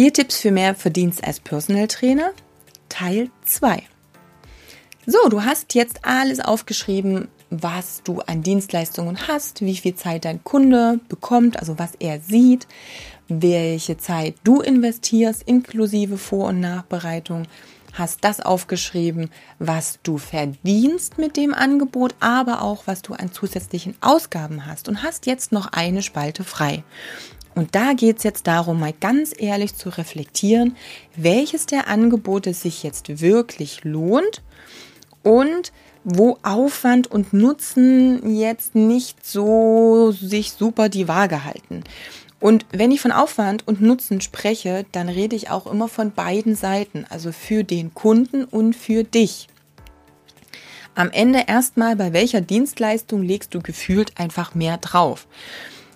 Vier Tipps für mehr Verdienst als Personal Trainer, Teil 2. So, du hast jetzt alles aufgeschrieben, was du an Dienstleistungen hast, wie viel Zeit dein Kunde bekommt, also was er sieht, welche Zeit du investierst, inklusive Vor- und Nachbereitung, hast das aufgeschrieben, was du verdienst mit dem Angebot, aber auch was du an zusätzlichen Ausgaben hast und hast jetzt noch eine Spalte frei. Und da geht es jetzt darum, mal ganz ehrlich zu reflektieren, welches der Angebote sich jetzt wirklich lohnt und wo Aufwand und Nutzen jetzt nicht so sich super die Waage halten. Und wenn ich von Aufwand und Nutzen spreche, dann rede ich auch immer von beiden Seiten, also für den Kunden und für dich. Am Ende erstmal, bei welcher Dienstleistung legst du gefühlt einfach mehr drauf?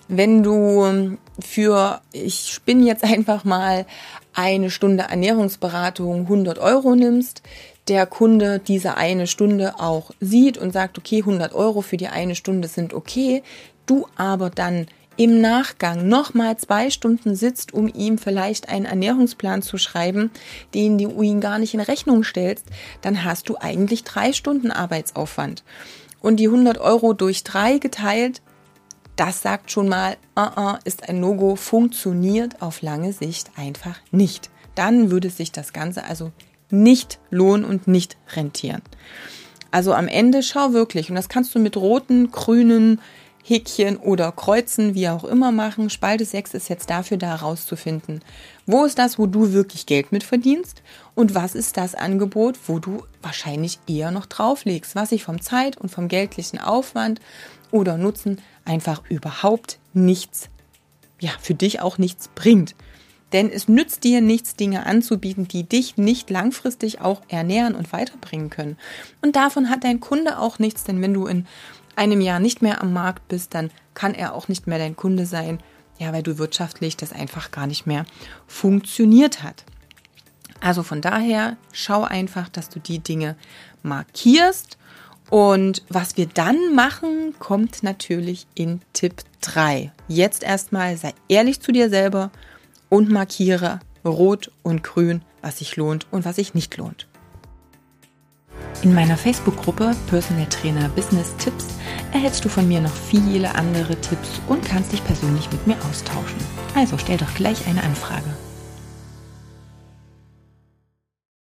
Wenn du für, ich spinne jetzt einfach mal eine Stunde Ernährungsberatung 100 Euro nimmst, der Kunde diese eine Stunde auch sieht und sagt, okay, 100 Euro für die eine Stunde sind okay, du aber dann im Nachgang nochmal zwei Stunden sitzt, um ihm vielleicht einen Ernährungsplan zu schreiben, den du ihm gar nicht in Rechnung stellst, dann hast du eigentlich drei Stunden Arbeitsaufwand. Und die 100 Euro durch drei geteilt, das sagt schon mal, uh -uh, ist ein No-Go, funktioniert auf lange Sicht einfach nicht. Dann würde sich das Ganze also nicht lohnen und nicht rentieren. Also am Ende schau wirklich, und das kannst du mit roten, grünen, Häkchen oder Kreuzen, wie auch immer machen. Spalte 6 ist jetzt dafür da herauszufinden, wo ist das, wo du wirklich Geld mit verdienst und was ist das Angebot, wo du wahrscheinlich eher noch drauflegst, was sich vom Zeit- und vom geldlichen Aufwand oder Nutzen einfach überhaupt nichts, ja, für dich auch nichts bringt. Denn es nützt dir nichts, Dinge anzubieten, die dich nicht langfristig auch ernähren und weiterbringen können. Und davon hat dein Kunde auch nichts, denn wenn du in einem Jahr nicht mehr am Markt bist, dann kann er auch nicht mehr dein Kunde sein, ja, weil du wirtschaftlich das einfach gar nicht mehr funktioniert hat. Also von daher schau einfach, dass du die Dinge markierst. Und was wir dann machen, kommt natürlich in Tipp 3. Jetzt erstmal sei ehrlich zu dir selber und markiere rot und grün, was sich lohnt und was sich nicht lohnt. In meiner Facebook-Gruppe Personal Trainer Business Tipps erhältst du von mir noch viele andere Tipps und kannst dich persönlich mit mir austauschen. Also stell doch gleich eine Anfrage.